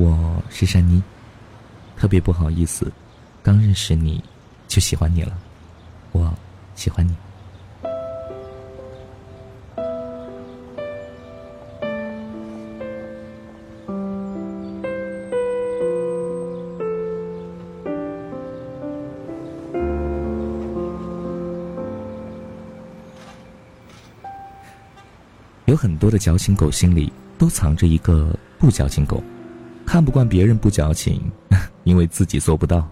我是珊妮，特别不好意思，刚认识你就喜欢你了，我喜欢你。有很多的矫情狗心里都藏着一个不矫情狗，看不惯别人不矫情，因为自己做不到，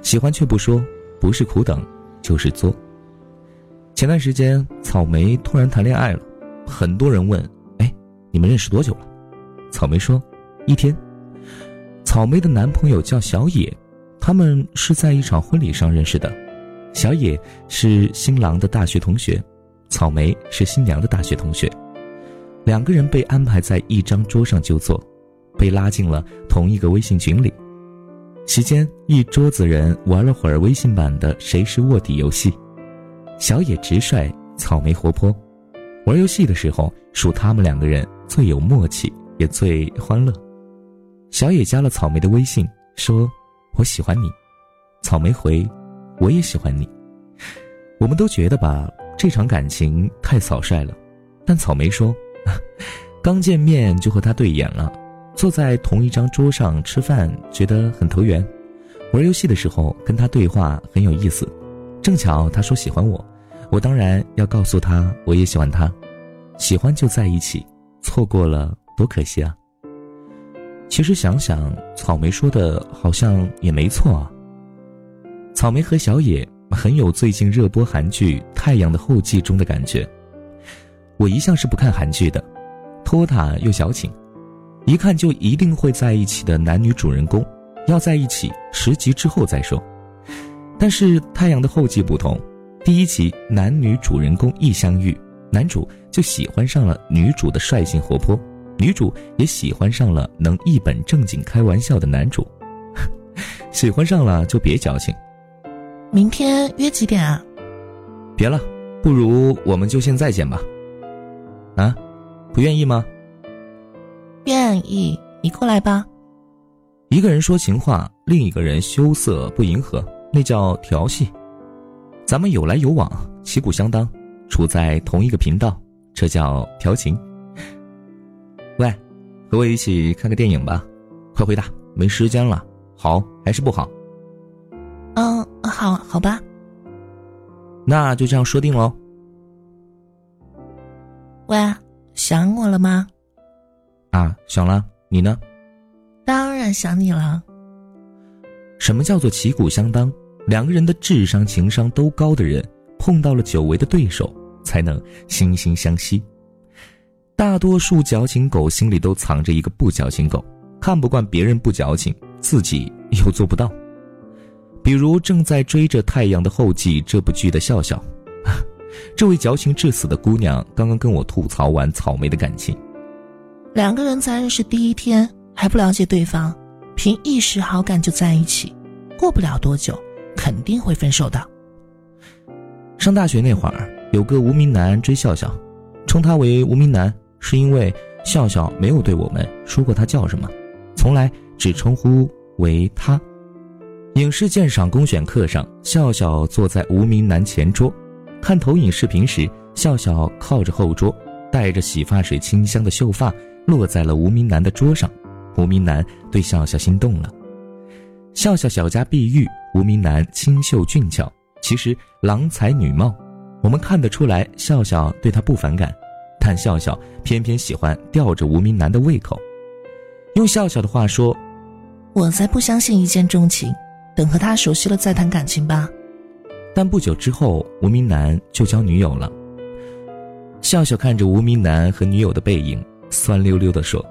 喜欢却不说，不是苦等就是作。前段时间，草莓突然谈恋爱了，很多人问：“哎，你们认识多久了？”草莓说：“一天。”草莓的男朋友叫小野，他们是在一场婚礼上认识的。小野是新郎的大学同学。草莓是新娘的大学同学，两个人被安排在一张桌上就坐，被拉进了同一个微信群里。席间，一桌子人玩了会儿微信版的“谁是卧底”游戏，小野直率，草莓活泼。玩游戏的时候，属他们两个人最有默契，也最欢乐。小野加了草莓的微信，说：“我喜欢你。”草莓回：“我也喜欢你。”我们都觉得吧。这场感情太草率了，但草莓说，刚见面就和他对眼了，坐在同一张桌上吃饭，觉得很投缘。玩游戏的时候跟他对话很有意思，正巧他说喜欢我，我当然要告诉他我也喜欢他，喜欢就在一起，错过了多可惜啊。其实想想，草莓说的好像也没错啊。草莓和小野。很有最近热播韩剧《太阳的后继》中的感觉。我一向是不看韩剧的，拖沓又矫情，一看就一定会在一起的男女主人公，要在一起十集之后再说。但是《太阳的后继》不同，第一集男女主人公一相遇，男主就喜欢上了女主的率性活泼，女主也喜欢上了能一本正经开玩笑的男主。喜欢上了就别矫情。明天约几点啊？别了，不如我们就现在见吧。啊，不愿意吗？愿意，你过来吧。一个人说情话，另一个人羞涩不迎合，那叫调戏。咱们有来有往，旗鼓相当，处在同一个频道，这叫调情。喂，和我一起看个电影吧，快回答，没时间了。好还是不好？嗯。好好吧，那就这样说定喽。喂，想了。你呢？当然想你了。什么叫做旗鼓相当？两个人的智商、情商都高的人，碰到了久违的对手，才能惺惺相惜。大多数矫情狗心里都藏着一个不矫情狗，看不惯别人不矫情，自己又做不到。比如正在追着《太阳的后继》这部剧的笑笑，这位矫情至死的姑娘刚刚跟我吐槽完草莓的感情。两个人才认识第一天还不了解对方，凭一时好感就在一起，过不了多久肯定会分手的。上大学那会儿，有个无名男追笑笑，称他为无名男，是因为笑笑没有对我们说过他叫什么，从来只称呼为他。影视鉴赏公选课上，笑笑坐在无名男前桌，看投影视频时，笑笑靠着后桌，带着洗发水清香的秀发落在了无名男的桌上，无名男对笑笑心动了。笑笑小家碧玉，无名男清秀俊俏，其实郎才女貌，我们看得出来，笑笑对他不反感，但笑笑偏偏喜欢吊着无名男的胃口。用笑笑的话说：“我才不相信一见钟情。”等和他熟悉了再谈感情吧。但不久之后，无名男就交女友了。笑笑看着无名男和女友的背影，酸溜溜地说：“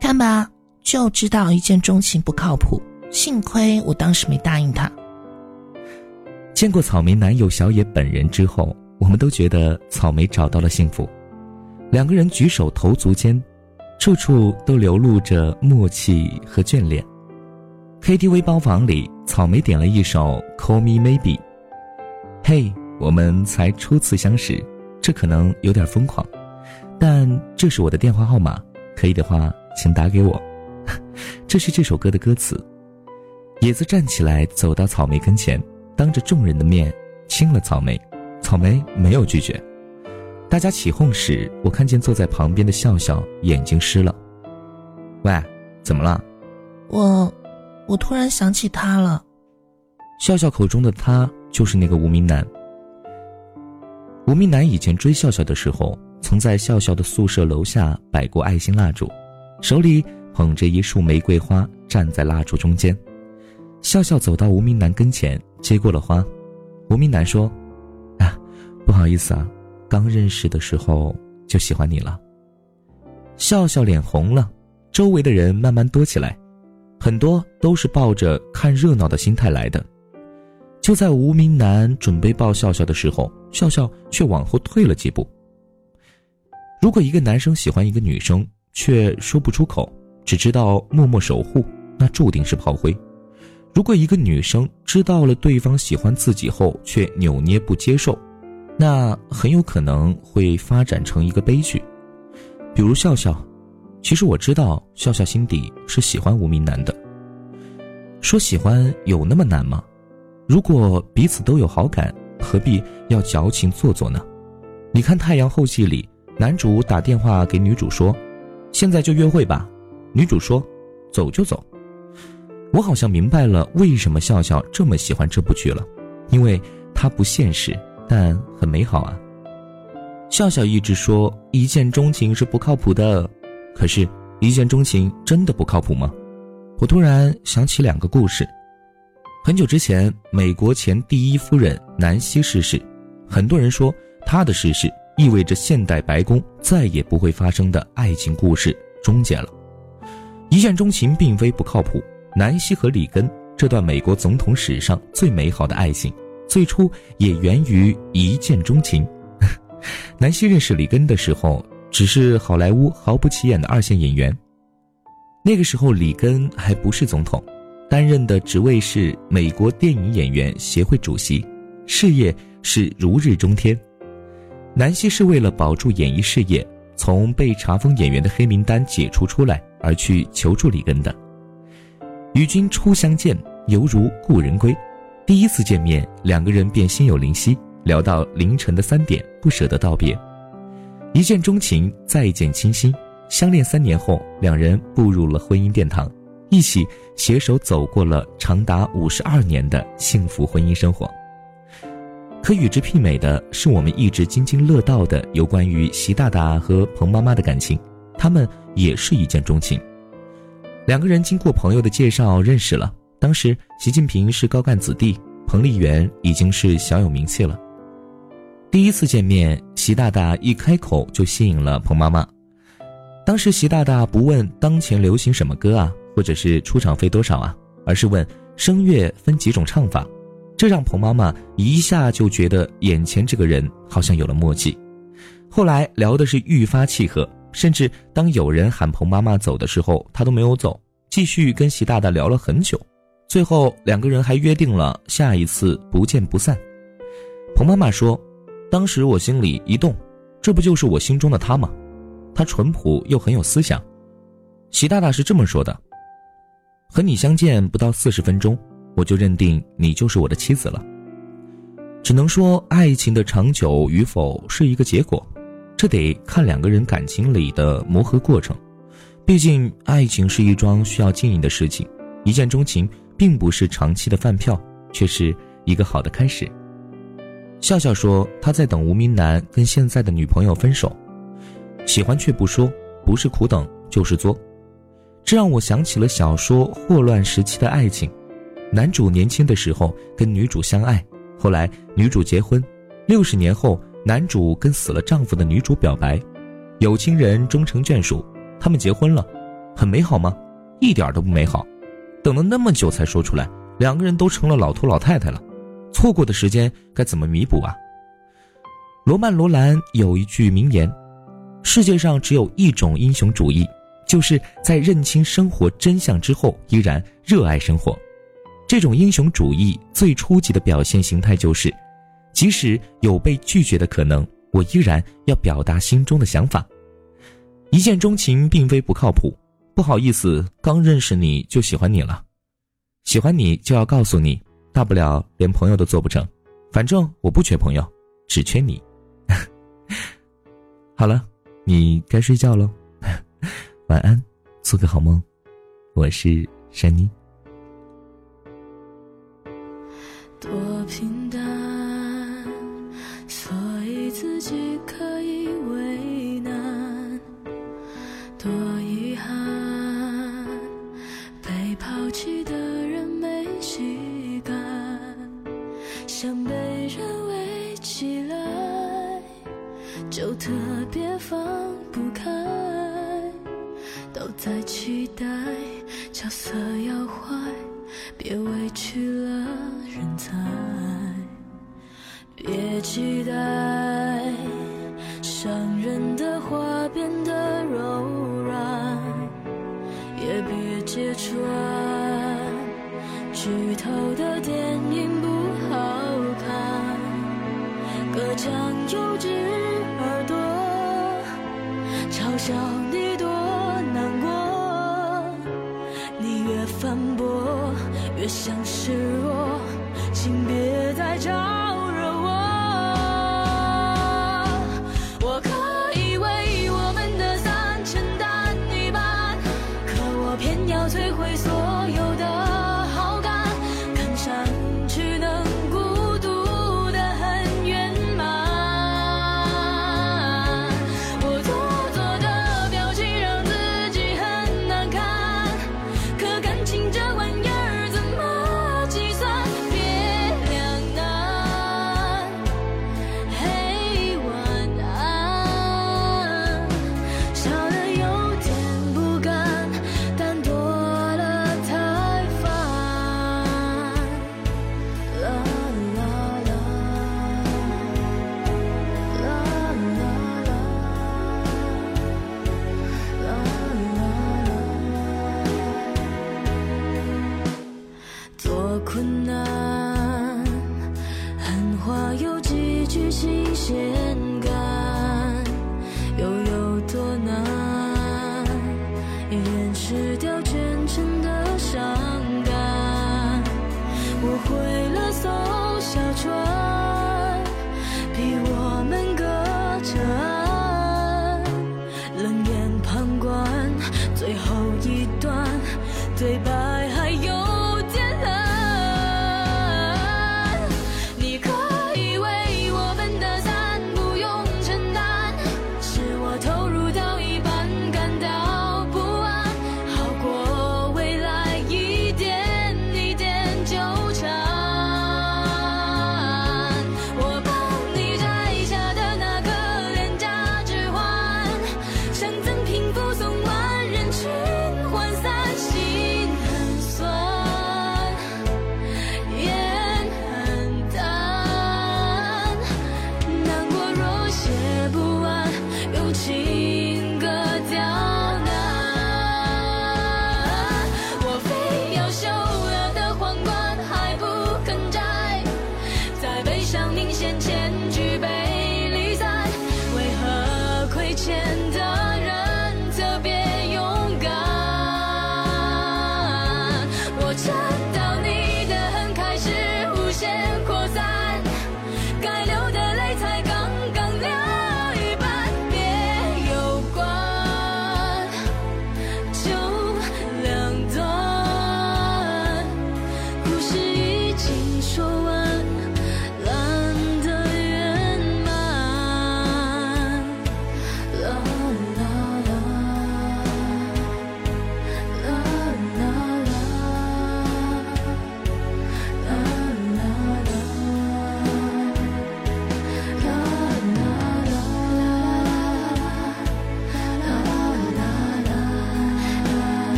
看吧，就知道一见钟情不靠谱。幸亏我当时没答应他。”见过草莓男友小野本人之后，我们都觉得草莓找到了幸福。两个人举手投足间，处处都流露着默契和眷恋。KTV 包房里，草莓点了一首《Call Me Maybe》。嘿，我们才初次相识，这可能有点疯狂，但这是我的电话号码，可以的话，请打给我。这是这首歌的歌词。野子站起来，走到草莓跟前，当着众人的面亲了草莓。草莓没有拒绝。大家起哄时，我看见坐在旁边的笑笑眼睛湿了。喂，怎么了？我，我突然想起他了。笑笑口中的他就是那个无名男。无名男以前追笑笑的时候，曾在笑笑的宿舍楼下摆过爱心蜡烛，手里捧着一束玫瑰花，站在蜡烛中间。笑笑走到无名男跟前，接过了花。无名男说：“啊，不好意思啊，刚认识的时候就喜欢你了。”笑笑脸红了，周围的人慢慢多起来，很多都是抱着看热闹的心态来的。就在无名男准备抱笑笑的时候，笑笑却往后退了几步。如果一个男生喜欢一个女生，却说不出口，只知道默默守护，那注定是炮灰。如果一个女生知道了对方喜欢自己后却扭捏不接受，那很有可能会发展成一个悲剧。比如笑笑，其实我知道笑笑心底是喜欢无名男的。说喜欢有那么难吗？如果彼此都有好感，何必要矫情做作呢？你看《太阳后记》里，男主打电话给女主说：“现在就约会吧。”女主说：“走就走。”我好像明白了为什么笑笑这么喜欢这部剧了，因为它不现实，但很美好啊。笑笑一直说一见钟情是不靠谱的，可是，一见钟情真的不靠谱吗？我突然想起两个故事。很久之前，美国前第一夫人南希逝世，很多人说她的逝世意味着现代白宫再也不会发生的爱情故事终结了。一见钟情并非不靠谱。南希和里根这段美国总统史上最美好的爱情，最初也源于一见钟情。南希认识里根的时候，只是好莱坞毫不起眼的二线演员。那个时候，里根还不是总统，担任的职位是美国电影演员协会主席，事业是如日中天。南希是为了保住演艺事业，从被查封演员的黑名单解除出来，而去求助里根的。与君初相见，犹如故人归。第一次见面，两个人便心有灵犀，聊到凌晨的三点，不舍得道别。一见钟情，再见倾心。相恋三年后，两人步入了婚姻殿堂，一起携手走过了长达五十二年的幸福婚姻生活。可与之媲美的是，我们一直津津乐道的有关于习大大和彭妈妈的感情，他们也是一见钟情。两个人经过朋友的介绍认识了。当时习近平是高干子弟，彭丽媛已经是小有名气了。第一次见面，习大大一开口就吸引了彭妈妈。当时习大大不问当前流行什么歌啊，或者是出场费多少啊，而是问声乐分几种唱法，这让彭妈妈一下就觉得眼前这个人好像有了默契。后来聊的是愈发契合。甚至当有人喊彭妈妈走的时候，她都没有走，继续跟习大大聊了很久。最后两个人还约定了下一次不见不散。彭妈妈说：“当时我心里一动，这不就是我心中的他吗？他淳朴又很有思想。”习大大是这么说的：“和你相见不到四十分钟，我就认定你就是我的妻子了。”只能说，爱情的长久与否是一个结果。这得看两个人感情里的磨合过程，毕竟爱情是一桩需要经营的事情。一见钟情并不是长期的饭票，却是一个好的开始。笑笑说他在等无名男跟现在的女朋友分手，喜欢却不说，不是苦等就是作。这让我想起了小说《霍乱时期的爱情》，男主年轻的时候跟女主相爱，后来女主结婚，六十年后。男主跟死了丈夫的女主表白，有情人终成眷属，他们结婚了，很美好吗？一点都不美好。等了那么久才说出来，两个人都成了老头老太太了，错过的时间该怎么弥补啊？罗曼·罗兰有一句名言：世界上只有一种英雄主义，就是在认清生活真相之后依然热爱生活。这种英雄主义最初级的表现形态就是。即使有被拒绝的可能，我依然要表达心中的想法。一见钟情并非不靠谱，不好意思，刚认识你就喜欢你了，喜欢你就要告诉你，大不了连朋友都做不成，反正我不缺朋友，只缺你。好了，你该睡觉喽，晚安，做个好梦，我是珊妮。想被人围起来，就特别放不开。都在期待角色要坏，别委屈了人才，别期待伤人的话变得柔软，也别揭穿剧透的电影不好看，隔墙有只耳朵嘲笑你多难过，你越反驳越像示弱，请别再招惹我。我可以为我们的散承担一半，可我偏要摧毁所